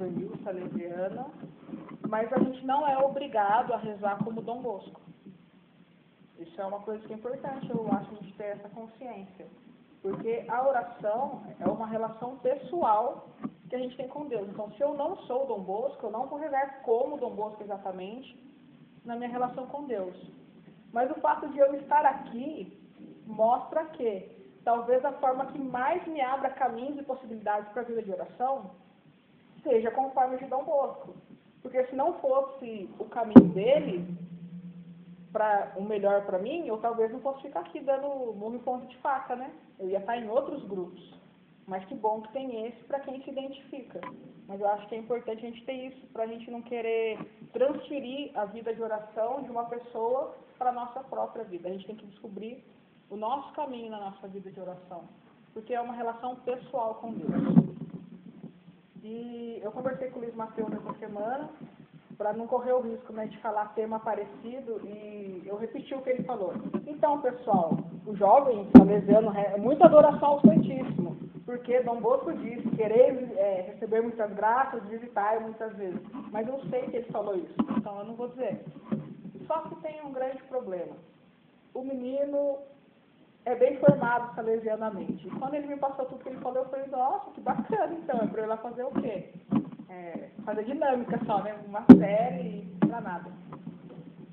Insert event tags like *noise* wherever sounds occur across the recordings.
juvenil salesiana, mas a gente não é obrigado a rezar como Dom Bosco. Isso é uma coisa que é importante, eu acho, a gente ter essa consciência. Porque a oração é uma relação pessoal que a gente tem com Deus. Então, se eu não sou Dom Bosco, eu não vou rezar como Dom Bosco exatamente na minha relação com Deus. Mas o fato de eu estar aqui mostra que talvez a forma que mais me abra caminhos e possibilidades para a vida de oração seja conforme de Dom Bosco. Porque se não fosse o caminho dele, para o melhor para mim, eu talvez não fosse ficar aqui dando murro em ponto de faca, né? Eu ia estar em outros grupos. Mas que bom que tem esse para quem se identifica. Mas eu acho que é importante a gente ter isso, para a gente não querer transferir a vida de oração de uma pessoa para a nossa própria vida. A gente tem que descobrir o nosso caminho na nossa vida de oração. Porque é uma relação pessoal com Deus. E eu conversei com o Luiz Mateus essa semana para não correr o risco né, de falar tema parecido, e eu repeti o que ele falou. Então, pessoal, o jovem salesiano é muito adoração ao Santíssimo, porque Dom Bosco disse, querer é, receber muitas graças, visitar muitas vezes. Mas eu sei que ele falou isso, então eu não vou dizer. Só que tem um grande problema. O menino é bem formado salesianamente. E quando ele me passou tudo que ele falou, eu falei, nossa, que bacana, então, é para eu ir lá fazer o quê? é, fazer dinâmica só, né? Uma série pra nada.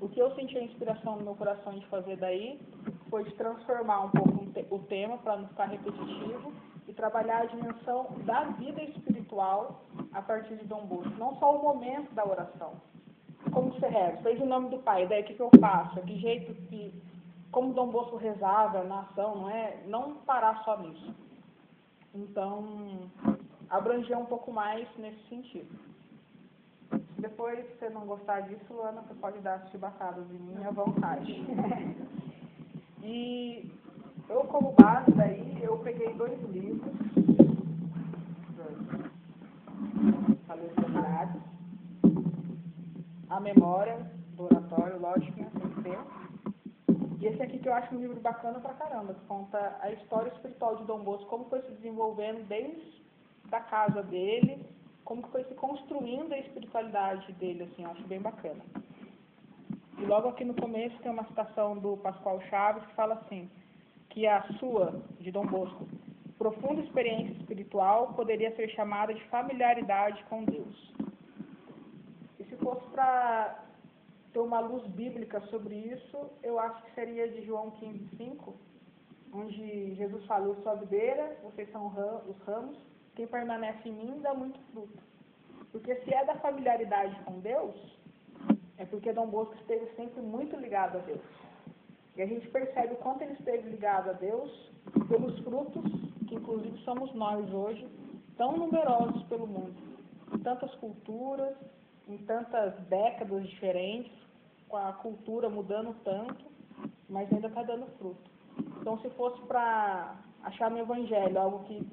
O que eu senti a inspiração no meu coração de fazer daí foi de transformar um pouco o tema para não ficar repetitivo e trabalhar a dimensão da vida espiritual a partir de Dom Bosco, não só o momento da oração. Como você reza? Fez o nome do Pai, daí o que, que eu faço? Que jeito que. Como Dom Bosco rezava na ação, não é? Não parar só nisso. Então, abranger um pouco mais nesse sentido. Se depois você não gostar disso, Luana, você pode dar as chibatadas em mim à vontade. *laughs* e eu, como base daí, eu peguei dois livros, Salesianidades, A Memória do Oratório, lógico, né, tem que ter. E esse aqui que eu acho um livro bacana pra caramba, que conta a história espiritual de Dom Bosco, como foi se desenvolvendo desde da casa dele, como foi se construindo a espiritualidade dele, assim, eu acho bem bacana. E logo aqui no começo tem uma citação do Pascoal Chaves que fala assim, que a sua, de Dom Bosco, profunda experiência espiritual poderia ser chamada de familiaridade com Deus. E se fosse para ter uma luz bíblica sobre isso, eu acho que seria de João 15, 5, onde Jesus falou, sua videira, vocês são os ramos, quem permanece em mim dá muito fruto. Porque se é da familiaridade com Deus, é porque Dom Bosco esteve sempre muito ligado a Deus. E a gente percebe o quanto ele esteve ligado a Deus pelos frutos, que inclusive somos nós hoje, tão numerosos pelo mundo. Tantas culturas, em tantas décadas diferentes, com a cultura mudando tanto, mas ainda está dando fruto. Então, se fosse para achar no Evangelho algo que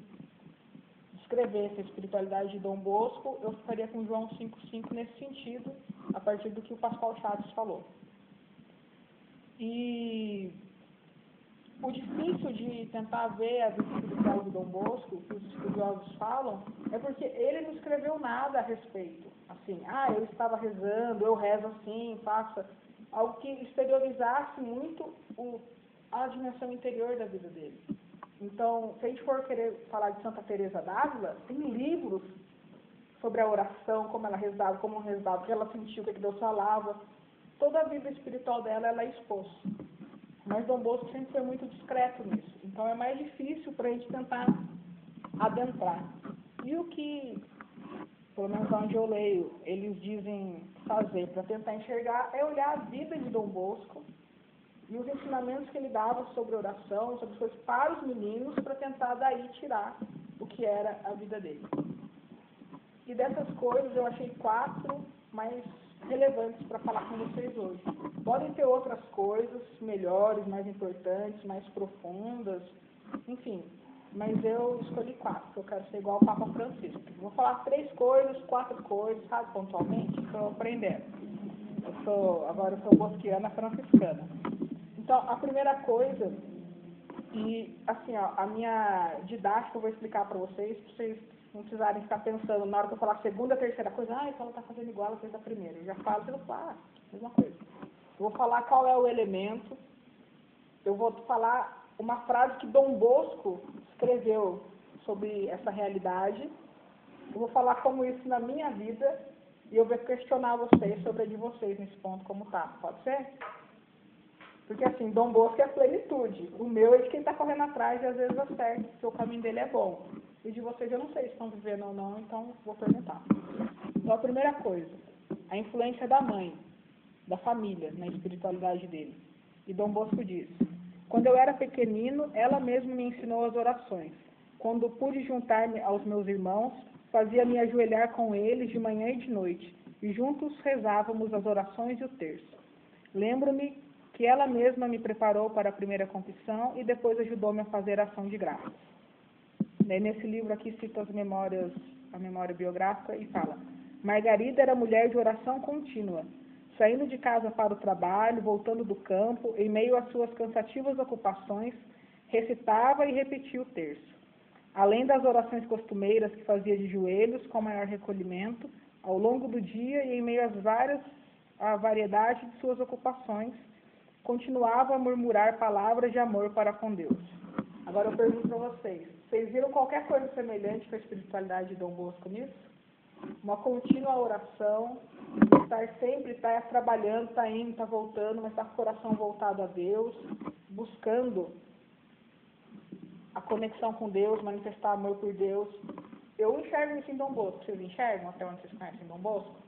escrevesse a espiritualidade de Dom Bosco, eu ficaria com João 5,5 nesse sentido, a partir do que o Pascoal Chaves falou. E o difícil de tentar ver a vida espiritual de Dom Bosco, que os estudiosos falam, é porque ele não escreveu nada a respeito. Assim, ah, eu estava rezando, eu rezo assim, faça. Algo que exteriorizasse muito o, a dimensão interior da vida dele. Então, se a gente for querer falar de Santa Teresa d'Ávila, tem livros sobre a oração, como ela rezava, como rezava, o que ela sentiu, o que Deus falava. Toda a vida espiritual dela, ela é exposta. Mas Dom Bosco sempre foi muito discreto nisso. Então, é mais difícil para a gente tentar adentrar. E o que, pelo menos onde eu leio, eles dizem fazer para tentar enxergar é olhar a vida de Dom Bosco e os ensinamentos que ele dava sobre oração, sobre coisas para os meninos, para tentar daí tirar o que era a vida dele. E dessas coisas eu achei quatro mais relevantes para falar com vocês hoje. Podem ter outras coisas melhores, mais importantes, mais profundas, enfim. Mas eu escolhi quatro, porque eu quero ser igual ao Papa Francisco. Vou falar três coisas, quatro coisas, sabe, pontualmente, estou aprendendo. Eu sou, agora eu sou bosquiana franciscana. Então, a primeira coisa, e assim, ó, a minha didática eu vou explicar para vocês, para vocês não precisarem ficar pensando na hora que eu falar segunda, terceira coisa, ah, então ela está fazendo igual ela fez a primeira. Eu já falo, eu falo, ah, mesma coisa. Vou falar qual é o elemento, eu vou falar uma frase que Dom Bosco escreveu sobre essa realidade, eu vou falar como isso na minha vida e eu vou questionar vocês sobre a de vocês nesse ponto como tá. Pode ser? Porque assim, Dom Bosco é plenitude. O meu é de quem está correndo atrás e às vezes acerta, porque o caminho dele é bom. E de vocês eu não sei se estão vivendo ou não, então vou perguntar. Então a primeira coisa, a influência da mãe, da família na espiritualidade dele. E Dom Bosco diz, quando eu era pequenino, ela mesma me ensinou as orações. Quando pude juntar-me aos meus irmãos, fazia-me ajoelhar com eles de manhã e de noite, e juntos rezávamos as orações e o terço. Lembro-me que ela mesma me preparou para a primeira confissão e depois ajudou-me a fazer ação de graças. Nesse livro aqui cita as memórias, a memória biográfica e fala: Margarida era mulher de oração contínua, saindo de casa para o trabalho, voltando do campo, em meio às suas cansativas ocupações, recitava e repetia o terço. Além das orações costumeiras que fazia de joelhos com maior recolhimento, ao longo do dia e em meio às várias a variedade de suas ocupações, continuava a murmurar palavras de amor para com Deus. Agora eu pergunto para vocês, vocês viram qualquer coisa semelhante com a espiritualidade de Dom Bosco nisso? Uma contínua oração, estar sempre, estar tá trabalhando, estar tá indo, estar tá voltando, mas estar com o coração voltado a Deus, buscando a conexão com Deus, manifestar amor por Deus. Eu enxergo isso em Dom Bosco. Vocês enxergam até onde vocês conhecem Dom Bosco?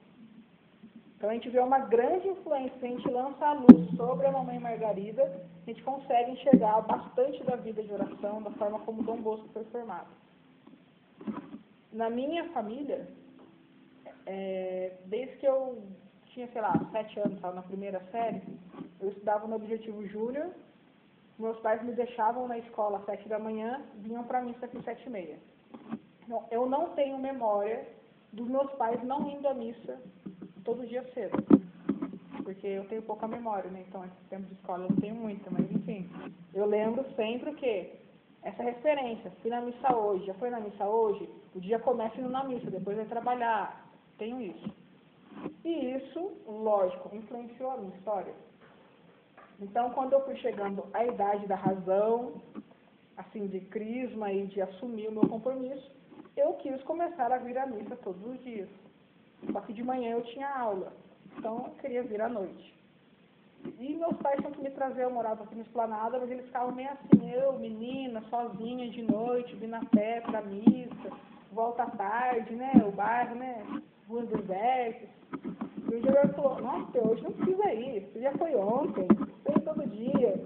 Então a gente vê uma grande influência, a gente lança a luz sobre a Mamãe Margarida, a gente consegue enxergar bastante da vida de oração, da forma como Dom Bosco foi formado. Na minha família, é, desde que eu tinha, sei lá, sete anos, estava na primeira série, eu estudava no Objetivo Júnior, meus pais me deixavam na escola às sete da manhã, vinham para missa às sete e meia. Então, eu não tenho memória dos meus pais não indo à missa todo dia cedo. Porque eu tenho pouca memória, né? Então, esse tempo de escola eu não tenho muita, mas enfim. Eu lembro sempre o quê? Essa referência. Fui na missa hoje, já foi na missa hoje? O dia começa indo na missa, depois vai trabalhar. Tenho isso. E isso, lógico, influenciou a minha história. Então, quando eu fui chegando à idade da razão, assim, de crisma e de assumir o meu compromisso, eu quis começar a vir à missa todos os dias. Só que de manhã eu tinha aula, então eu queria vir à noite. E meus pais tinham que me trazer, eu morava aqui no Esplanada, mas eles ficavam meio assim, eu, menina, sozinha de noite, vindo a pé pra missa, volta tarde, né, o bairro, né, ruas desertas. E o diretor falou, nossa, hoje não precisa ir, isso já foi ontem, foi todo dia.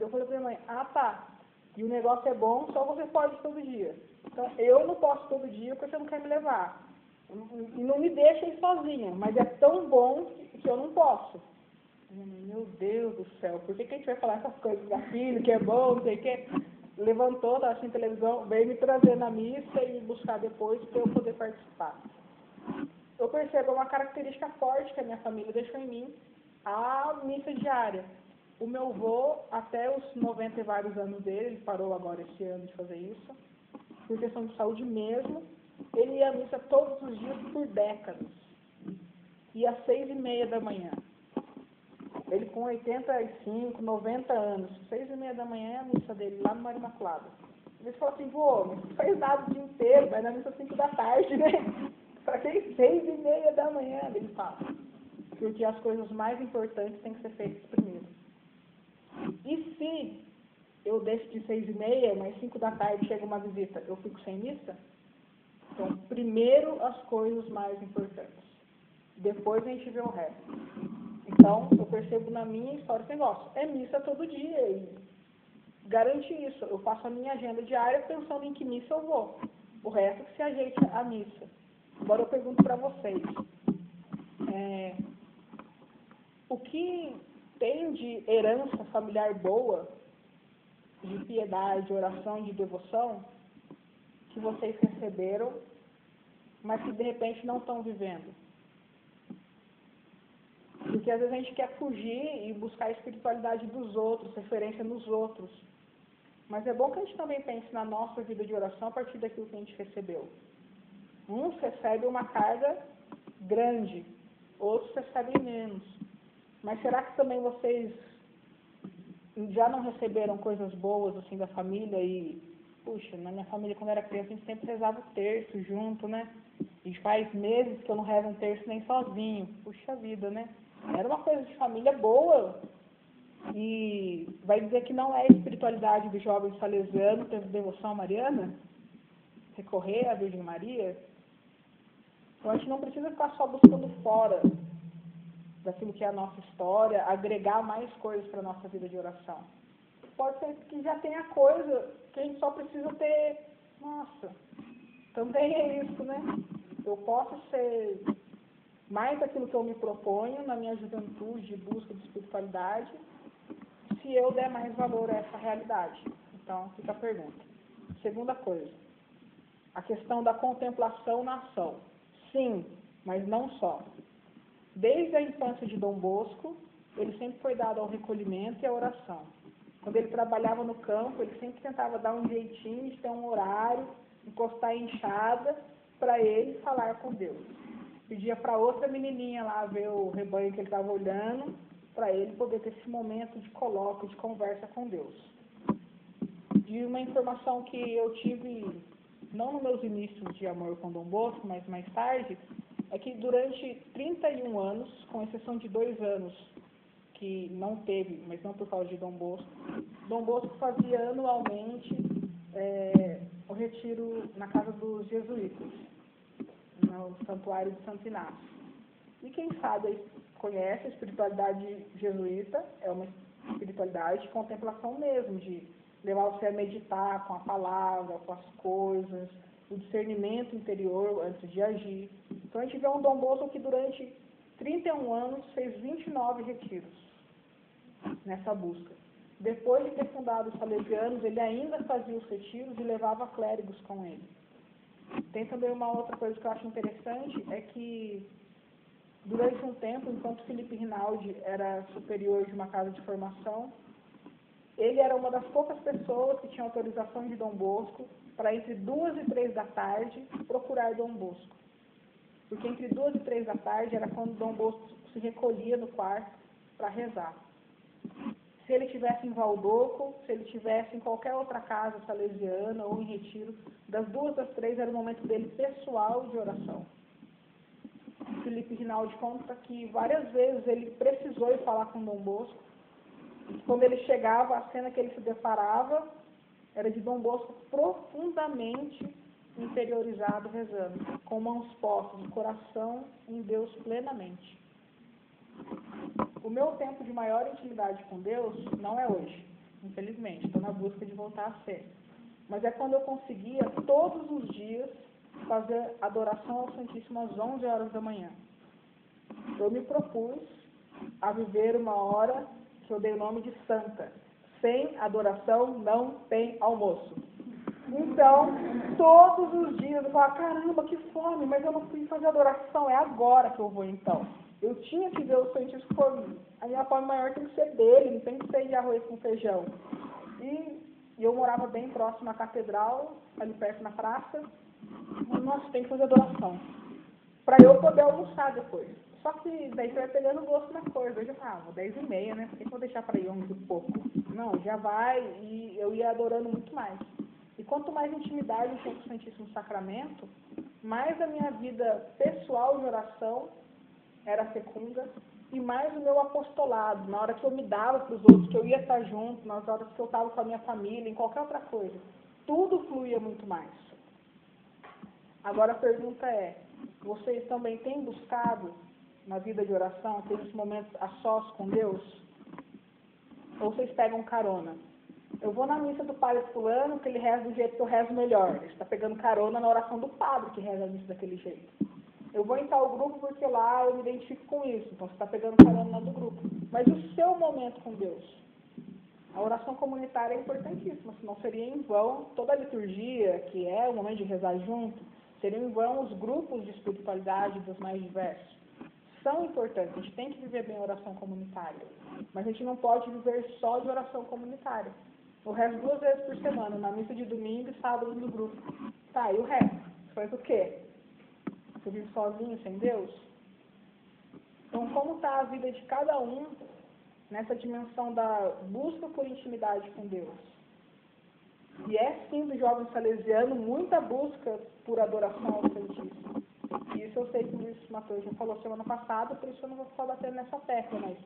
Eu falei pra minha mãe, ah tá, e o negócio é bom, só você pode todo dia. Então eu não posso todo dia porque você não quer me levar e não me deixa ir sozinha, mas é tão bom que eu não posso. Meu Deus do céu, por que, que a gente vai falar essas coisas da filha, que é bom, não sei o quê? Levantou, estava assistindo televisão, veio me trazer na missa e buscar depois para eu poder participar. Eu percebo uma característica forte que a minha família deixou em mim, a missa diária. O meu avô, até os 90 e vários anos dele, ele parou agora esse ano de fazer isso, por questão de saúde mesmo, ele ia à missa todos os dias por décadas. E às seis e meia da manhã. Ele com 85, 90 anos, seis e meia da manhã é a missa dele, lá no Mar Imaculado. Ele falou assim, vô, não nada o dia inteiro, vai na missa cinco da tarde, né? Para que seis e meia da manhã, ele fala. Porque as coisas mais importantes têm que ser feitas primeiro. E se eu deixo de seis e meia, mas cinco da tarde chega uma visita, eu fico sem missa? Então, primeiro as coisas mais importantes. Depois a gente vê o resto. Então, eu percebo na minha história esse negócio. É missa todo dia e garante isso. Eu faço a minha agenda diária pensando em que missa eu vou. O resto que se ajeite a missa. Agora eu pergunto para vocês. É, o que tem de herança familiar boa, de piedade, oração, de devoção, que vocês receberam, mas que de repente não estão vivendo. Porque às vezes a gente quer fugir e buscar a espiritualidade dos outros, referência nos outros. Mas é bom que a gente também pense na nossa vida de oração a partir daquilo que a gente recebeu. Uns recebem uma carga grande, outros recebem menos. Mas será que também vocês já não receberam coisas boas assim da família e puxa, na minha família quando era criança a gente sempre rezava o terço junto, né? E faz meses que eu não rezo um terço nem sozinho. Puxa vida, né? Era uma coisa de família boa. E vai dizer que não é a espiritualidade do jovem salesiano ter devoção Mariana? Recorrer à Virgem Maria? Então a gente não precisa ficar só buscando fora daquilo que é a nossa história, agregar mais coisas para a nossa vida de oração. Pode ser que já tenha coisa que a gente só precisa ter. Nossa, também é isso, né? Eu posso ser mais aquilo que eu me proponho na minha juventude de busca de espiritualidade, se eu der mais valor a essa realidade. Então, fica a pergunta. Segunda coisa, a questão da contemplação na ação. Sim, mas não só. Desde a infância de Dom Bosco, ele sempre foi dado ao recolhimento e à oração. Quando ele trabalhava no campo, ele sempre tentava dar um jeitinho ter um horário, encostar a enxada para ele falar com Deus. Pedia para outra menininha lá ver o rebanho que ele estava olhando, para ele poder ter esse momento de colóquio, de conversa com Deus. De uma informação que eu tive, não nos meus inícios de amor com Dom Bosco, mas mais tarde, é que durante 31 anos, com exceção de dois anos que não teve, mas não por causa de Dom Bosco, Dom Bosco fazia anualmente é, o retiro na casa dos jesuítas, no santuário de Santo Inácio. E quem sabe conhece a espiritualidade jesuíta, é uma espiritualidade de contemplação mesmo, de levar você a meditar com a palavra, com as coisas, o discernimento interior antes de agir. Então a gente vê um Dom Bosco que durante 31 anos fez 29 retiros nessa busca. Depois de ter fundado os salesianos, ele ainda fazia os retiros e levava clérigos com ele. Tem também uma outra coisa que eu acho interessante, é que durante um tempo, enquanto Felipe Rinaldi era superior de uma casa de formação, ele era uma das poucas pessoas que tinha autorização de Dom Bosco para entre duas e três da tarde procurar Dom Bosco. Porque entre duas e três da tarde era quando Dom Bosco se recolhia no quarto para rezar. Se ele tivesse em Valdoco, se ele tivesse em qualquer outra casa salesiana ou em retiro, das duas às três era o momento dele pessoal de oração. Felipe Rinaldi conta que várias vezes ele precisou ir falar com Dom Bosco. Quando ele chegava, a cena que ele se deparava era de Dom Bosco profundamente interiorizado rezando, com mãos postas, coração em Deus plenamente. O meu tempo de maior intimidade com Deus não é hoje, infelizmente, estou na busca de voltar a ser. Mas é quando eu conseguia todos os dias fazer adoração ao Santíssimo às 11 horas da manhã. Eu me propus a viver uma hora eu dei o nome de santa, sem adoração não tem almoço. Então, todos os dias eu falava, caramba, que fome, mas eu não fui fazer adoração, é agora que eu vou então. Eu tinha que ver o Santíssimo por A minha fome maior tem que ser dele, não tem que ser de arroz com feijão. E, e eu morava bem próximo à catedral, ali perto na praça. Nossa, tem que fazer adoração. Para eu poder almoçar depois. Só que daí você vai pegando gosto na coisa. Eu já falava, ah, 10 e meia, né? Por que eu vou deixar para ir 11 e pouco? Não, já vai e eu ia adorando muito mais. E quanto mais intimidade eu tinha com o Santíssimo Sacramento, mais a minha vida pessoal de oração era fecunda e mais o meu apostolado, na hora que eu me dava para os outros, que eu ia estar junto, nas horas que eu estava com a minha família, em qualquer outra coisa. Tudo fluía muito mais. Agora a pergunta é, vocês também têm buscado na vida de oração, aqueles momentos a sós com Deus? Ou vocês pegam carona? Eu vou na missa do padre fulano, que ele reza do jeito que eu rezo melhor. Ele está pegando carona na oração do padre, que reza a missa daquele jeito. Eu vou em tal grupo porque lá eu me identifico com isso. Então você está pegando carona lá do grupo. Mas o seu momento com Deus? A oração comunitária é importantíssima, senão seria em vão toda a liturgia, que é o momento de rezar junto, seriam em vão os grupos de espiritualidade dos mais diversos são importantes, a gente tem que viver bem a oração comunitária. Mas a gente não pode viver só de oração comunitária. O resto duas vezes por semana, na missa de domingo e sábado no grupo. Tá, e o resto? Faz o quê? Você vive sozinho, sem Deus? Então, como está a vida de cada um nessa dimensão da busca por intimidade com Deus? E é sim do jovem salesiano muita busca por adoração ao Santíssimo. Isso eu sei que o Luiz Matheus já falou semana passada, por isso eu não vou ficar batendo nessa tecla, mas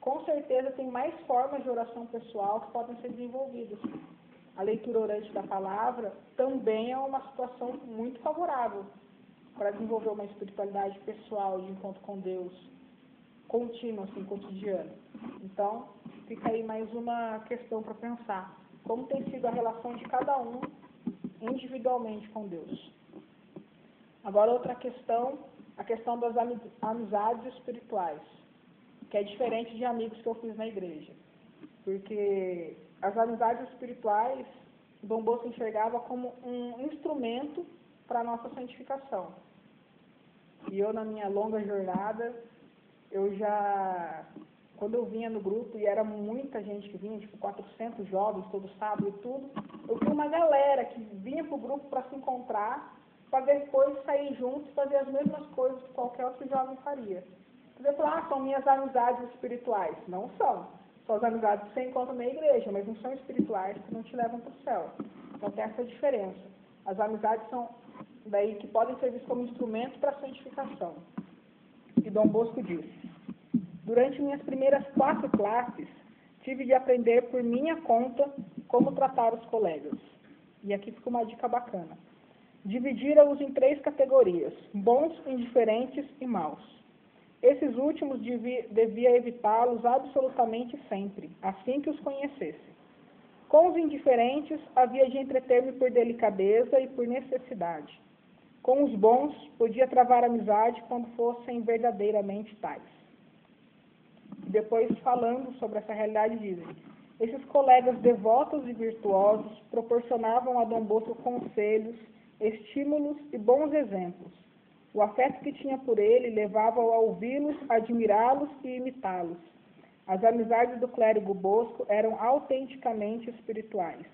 com certeza tem mais formas de oração pessoal que podem ser desenvolvidas. A leitura orante da palavra também é uma situação muito favorável para desenvolver uma espiritualidade pessoal de encontro com Deus, contínua, assim, cotidiano. Então, fica aí mais uma questão para pensar. Como tem sido a relação de cada um individualmente com Deus. Agora, outra questão, a questão das amizades espirituais, que é diferente de amigos que eu fiz na igreja. Porque as amizades espirituais, Dom Bosco enxergava como um instrumento para a nossa santificação. E eu, na minha longa jornada, eu já, quando eu vinha no grupo, e era muita gente que vinha, tipo 400 jovens todo sábado e tudo, eu tinha uma galera que vinha para o grupo para se encontrar, para depois sair juntos e fazer as mesmas coisas que qualquer outro jovem faria. Você falar, ah, são minhas amizades espirituais. Não são. São as amizades que você encontra na igreja, mas não são espirituais que não te levam para o céu. Então tem essa diferença. As amizades são daí que podem servir como instrumento para a santificação. E Dom Bosco diz: Durante minhas primeiras quatro classes, tive de aprender por minha conta como tratar os colegas. E aqui fica uma dica bacana. Dividira-os em três categorias: bons, indiferentes e maus. Esses últimos devia, devia evitá-los absolutamente sempre, assim que os conhecesse. Com os indiferentes, havia de entreter-me por delicadeza e por necessidade. Com os bons, podia travar amizade quando fossem verdadeiramente tais. Depois, falando sobre essa realidade, dizem: esses colegas devotos e virtuosos proporcionavam a Dom Bosco conselhos, estímulos e bons exemplos. O afeto que tinha por ele levava-o a ouvi-los, admirá-los e imitá-los. As amizades do clérigo Bosco eram autenticamente espirituais.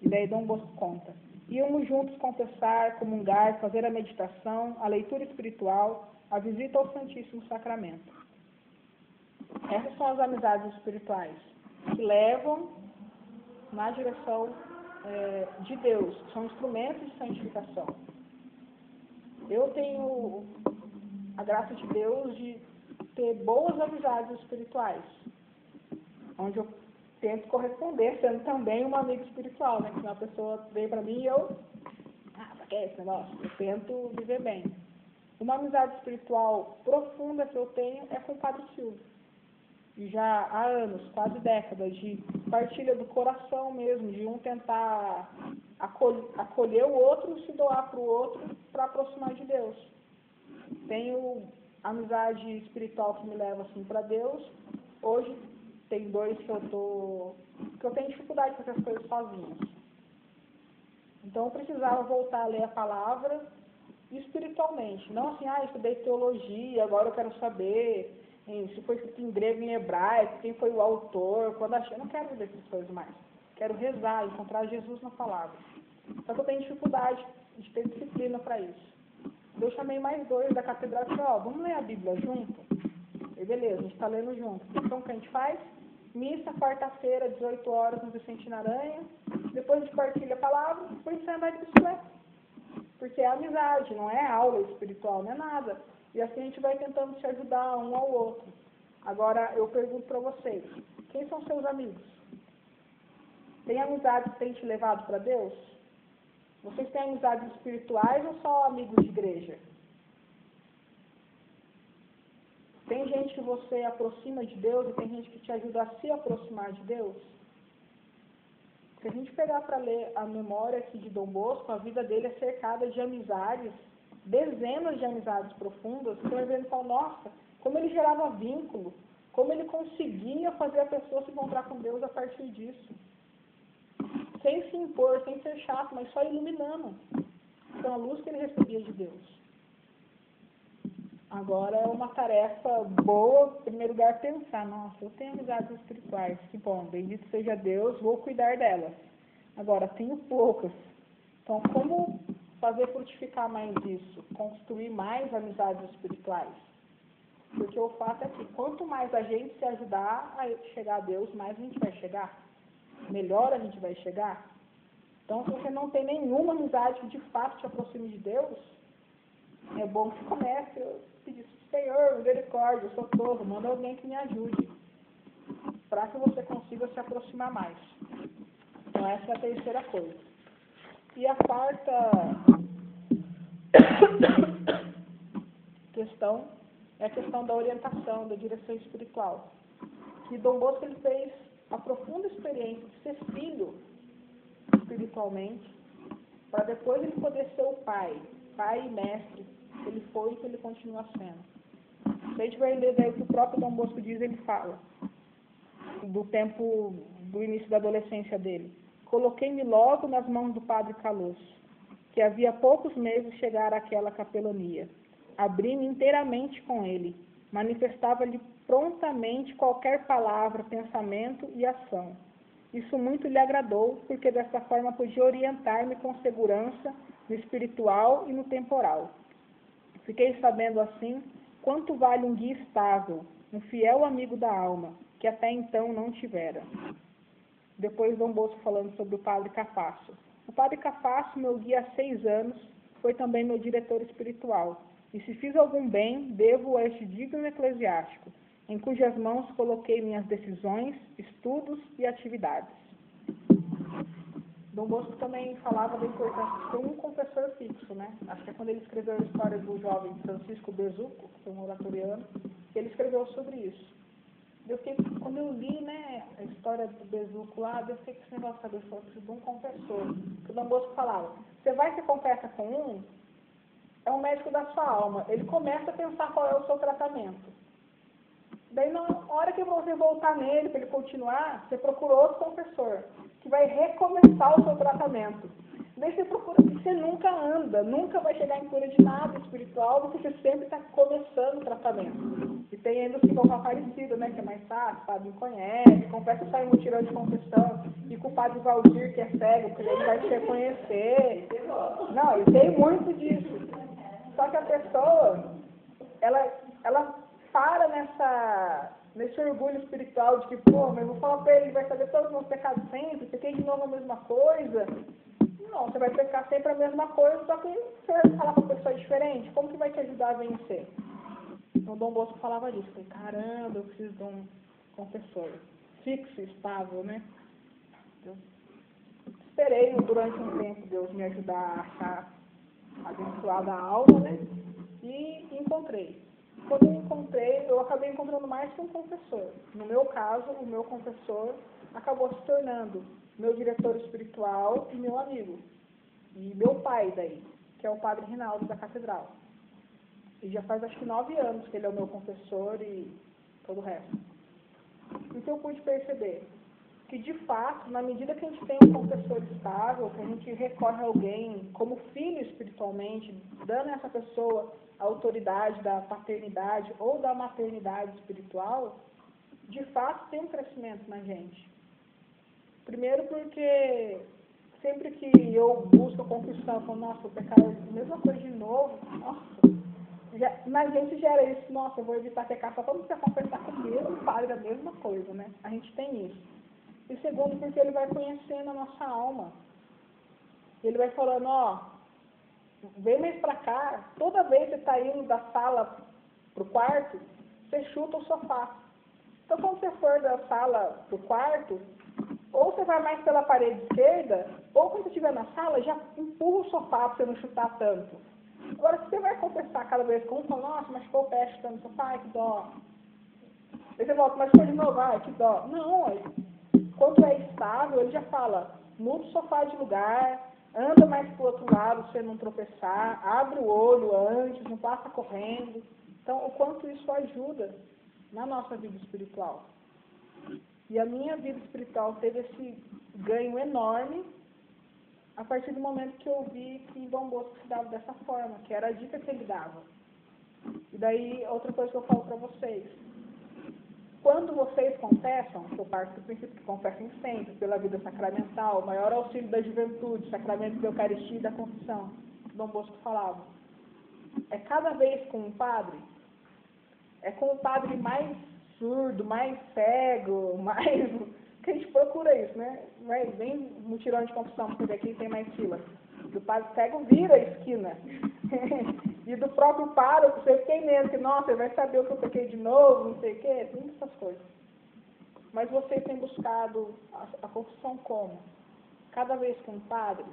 E daí Dom Bosco conta. Íamos juntos confessar, comungar, fazer a meditação, a leitura espiritual, a visita ao Santíssimo Sacramento. Essas são as amizades espirituais que levam na direção é, de Deus, são instrumentos de santificação. Eu tenho a graça de Deus de ter boas amizades espirituais, onde eu tento corresponder, sendo também uma amiga espiritual, né? Que uma pessoa vem para mim e eu, ah, pra que esse negócio? Eu tento viver bem. Uma amizade espiritual profunda que eu tenho é com o Padre Silvio. Já há anos, quase décadas, de partilha do coração mesmo, de um tentar acolher, acolher o outro, se doar para o outro, para aproximar de Deus. Tenho amizade espiritual que me leva assim para Deus. Hoje tem dois que eu tô que eu tenho dificuldade com essas coisas sozinhos. Então eu precisava voltar a ler a palavra espiritualmente, não assim, ah, estudei teologia, agora eu quero saber se foi escrito em grego em hebraico, quem foi o autor, quando achei, não quero ver essas coisas mais. Quero rezar, encontrar Jesus na palavra. Só que eu tenho dificuldade de ter disciplina para isso. Eu chamei mais dois da catedral e falei, ó, vamos ler a Bíblia junto? E beleza, a gente está lendo junto. Então o que a gente faz? Missa, quarta-feira, 18 horas, no Vicente Naranha. Depois a gente partilha a palavra, depois gente vai de bicicleta. Porque é amizade, não é aula espiritual, não é nada. E assim a gente vai tentando se ajudar um ao outro. Agora eu pergunto para vocês, quem são seus amigos? Tem amizade que tem te levado para Deus? Vocês têm amizades espirituais ou só amigos de igreja? Tem gente que você aproxima de Deus e tem gente que te ajuda a se aproximar de Deus? Se a gente pegar para ler a memória aqui de Dom Bosco, a vida dele é cercada de amizades, dezenas de amizades profundas, que você vai e fala, nossa, como ele gerava vínculo, como ele conseguia fazer a pessoa se encontrar com Deus a partir disso sem se impor, sem ser chato, mas só iluminando. Então, a luz que ele recebia de Deus. Agora é uma tarefa boa, em primeiro lugar, pensar, nossa, eu tenho amizades espirituais, que bom, bendito seja Deus, vou cuidar delas. Agora, tenho poucas. Então, como fazer frutificar mais isso? Construir mais amizades espirituais? Porque o fato é que quanto mais a gente se ajudar a chegar a Deus, mais a gente vai chegar. Melhor a gente vai chegar. Então, se você não tem nenhuma amizade que de fato te aproxime de Deus, é bom que comece a pedir, Senhor, misericórdia, socorro, manda alguém que me ajude. Para que você consiga se aproximar mais. Então, essa é a terceira coisa. E a quarta questão é a questão da orientação, da direção espiritual. Que Dom Bosco ele fez a profunda experiência de ser filho espiritualmente, para depois ele poder ser o pai, pai e mestre, que ele foi e que ele continua sendo. Se a gente vai ler daí o que o próprio Dom Bosco diz, ele fala do tempo do início da adolescência dele. Coloquei-me logo nas mãos do padre Calosso, que havia poucos meses chegara àquela capelania. Abri-me inteiramente com ele, manifestava-lhe prontamente qualquer palavra, pensamento e ação. Isso muito lhe agradou, porque dessa forma podia orientar-me com segurança no espiritual e no temporal. Fiquei sabendo assim quanto vale um guia estável, um fiel amigo da alma, que até então não tivera. Depois Dom Bosco falando sobre o padre Cafasso. O padre Cafasso, meu guia há seis anos, foi também meu diretor espiritual. E se fiz algum bem, devo a este digno eclesiástico, em cujas mãos coloquei minhas decisões, estudos e atividades. Dom Bosco também falava da importância de ter um confessor fixo, né? Acho que é quando ele escreveu a história do jovem Francisco Bezuco, que é um oratoriano, ele escreveu sobre isso. Eu fiquei, quando eu li né, a história do Bezuco lá, eu fiquei com esse negócio, falei, preciso de um confessor. Que o Dom Bosco falava, você vai se confessa com um, é um médico da sua alma. Ele começa a pensar qual é o seu tratamento. Daí, na hora que você voltar nele, para ele continuar, você procura outro confessor, que vai recomeçar o seu tratamento. Daí você procura, você nunca anda, nunca vai chegar em cura de nada espiritual, porque você sempre está começando o tratamento. E tem ainda o sinal aparecido, né, que é mais fácil, me conhece, confessa sai um mutirão de confissão, e com o padre Valdir, que é cego, porque ele vai te reconhecer. Não, e tem muito disso. Só que a pessoa, ela, ela para nessa, nesse orgulho espiritual de que, pô, mas eu vou falar para ele, ele vai saber todos os meus pecados sempre, você tem de novo a mesma coisa. Não, você vai pecar sempre a mesma coisa, só que você vai falar para pessoa diferente. Como que vai te ajudar a vencer? Então, Dom Bosco falava disso. Falei, caramba, eu preciso de um confessor fixo, estável, né? Eu esperei durante um tempo Deus me ajudar a achar abençoada a alma, né? E encontrei. Quando eu encontrei, eu acabei encontrando mais que um confessor. No meu caso, o meu confessor acabou se tornando meu diretor espiritual e meu amigo. E meu pai daí, que é o padre Rinaldo da Catedral. E já faz acho que nove anos que ele é o meu confessor e todo o resto. Então eu pude perceber que de fato, na medida que a gente tem um confessor estável, que a gente recorre a alguém como filho espiritualmente, dando a essa pessoa a autoridade da paternidade ou da maternidade espiritual, de fato tem um crescimento na gente. Primeiro porque sempre que eu busco a confissão, eu falo, nossa, vou pecar a mesma coisa de novo, nossa, já, na gente gera isso, nossa, eu vou evitar pecar só para não precisar confessar com o padre a mesma coisa, né? A gente tem isso. E segundo, porque ele vai conhecendo a nossa alma. Ele vai falando, ó, vem mais pra cá, toda vez que você está indo da sala pro quarto, você chuta o sofá. Então quando você for da sala pro quarto, ou você vai mais pela parede esquerda, ou quando você estiver na sala, já empurra o sofá para você não chutar tanto. Agora, se você vai confessar cada vez com um, fala, nossa, mas ficou o pé chutando o sofá, ai, que dó. Aí você volta, foi de novo, ai, que dó. Não, quando é estável, ele já fala, muda o sofá de lugar, anda mais para o outro lado, você não tropeçar, abre o olho antes, não passa correndo. Então, o quanto isso ajuda na nossa vida espiritual. E a minha vida espiritual teve esse ganho enorme a partir do momento que eu vi que Dom Bosco se dava dessa forma, que era a dica que ele dava. E daí, outra coisa que eu falo para vocês. Quando vocês confessam, eu parto do princípio que confessem sempre, pela vida sacramental, maior auxílio da juventude, sacramento da Eucaristia e da confissão, que Dom Bosco falava. É cada vez com um padre, é com o padre mais surdo, mais cego, *laughs* mais. que a gente procura isso, né? Vem mutirão de confissão, porque aqui tem mais fila. Do padre cego vira a esquina. *laughs* e do próprio pároco, você fiquei medo, que, nossa, ele vai saber o que eu toquei de novo, não sei o quê, tem essas coisas. Mas vocês têm buscado a, a confissão como? Cada vez que um padre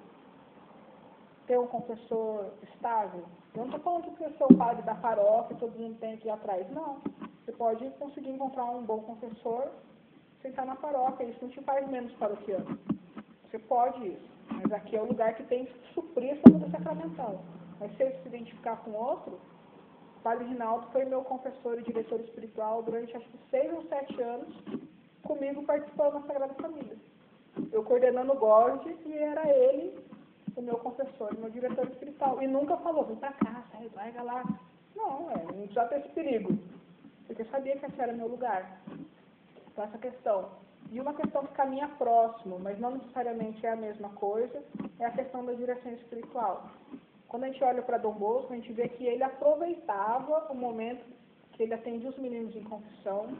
ter um confessor estável. Eu não estou falando que você é o padre da paróquia, todo mundo tem que ir atrás. Não. Você pode conseguir encontrar um bom confessor, sentar na paróquia. Isso não te faz menos paroquiano. Você pode isso. Mas aqui é o lugar que tem que suprir essa vida sacramental. Mas se você se identificar com outro, o Padre Rinaldo foi meu confessor e diretor espiritual durante acho que seis ou sete anos, comigo participando da Sagrada Família. Eu coordenando o GORD e era ele o meu confessor, meu diretor espiritual. E nunca falou, vem pra cá, sai, larga lá. Não, é, não precisa ter esse perigo. Porque eu sabia que esse era meu lugar. Então, essa questão. E uma questão que caminha próximo, mas não necessariamente é a mesma coisa, é a questão da direção espiritual. Quando a gente olha para Dom Bosco, a gente vê que ele aproveitava o momento que ele atendia os meninos em confissão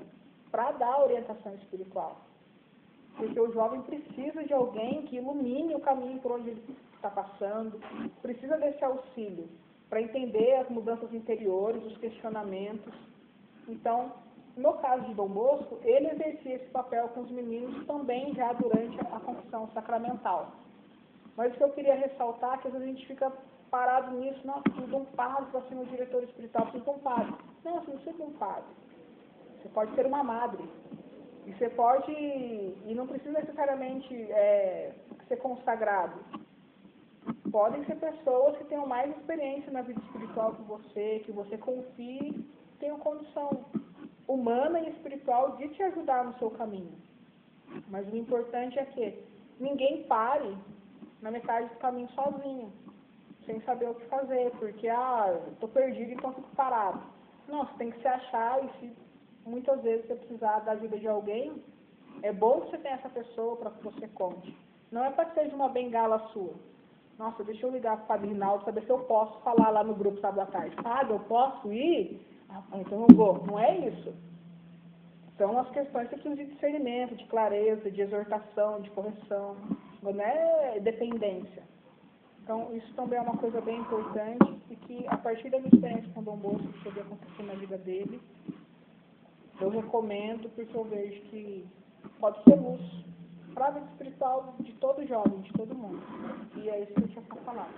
para dar orientação espiritual. Porque o jovem precisa de alguém que ilumine o caminho por onde ele está passando, precisa desse auxílio para entender as mudanças interiores, os questionamentos. Então, no caso de Dom Bosco, ele exercia esse papel com os meninos também já durante a confissão sacramental. Mas o que eu queria ressaltar é que às vezes a gente fica parado nisso, nossa, de um padre para ser meu diretor espiritual, preciso de um padre. Não, você não precisa um padre. Você pode ser uma madre. E você pode, e não precisa necessariamente é, ser consagrado. Podem ser pessoas que tenham mais experiência na vida espiritual que você, que você confie, tenham condição humana e espiritual de te ajudar no seu caminho. Mas o importante é que ninguém pare na metade do caminho sozinho sem saber o que fazer, porque, ah, estou perdido, então fico parado. Não, você tem que se achar e se muitas vezes você precisar da ajuda de alguém, é bom que você tenha essa pessoa para que você conte. Não é para que seja uma bengala sua. Nossa, deixa eu ligar para o Padre Rinaldo saber se eu posso falar lá no grupo sábado à tarde. Padre, eu posso ir? Ah, então eu vou. Não é isso. São as questões que precisam de discernimento, de clareza, de exortação, de correção. Não é dependência. Então, isso também é uma coisa bem importante e que, a partir da minha experiência com o Dom Bosco, que eu vi acontecer na vida dele, eu recomendo porque eu vejo que pode ser luz para a vida espiritual de todo jovem, de todo mundo. E é isso que eu tinha para falar.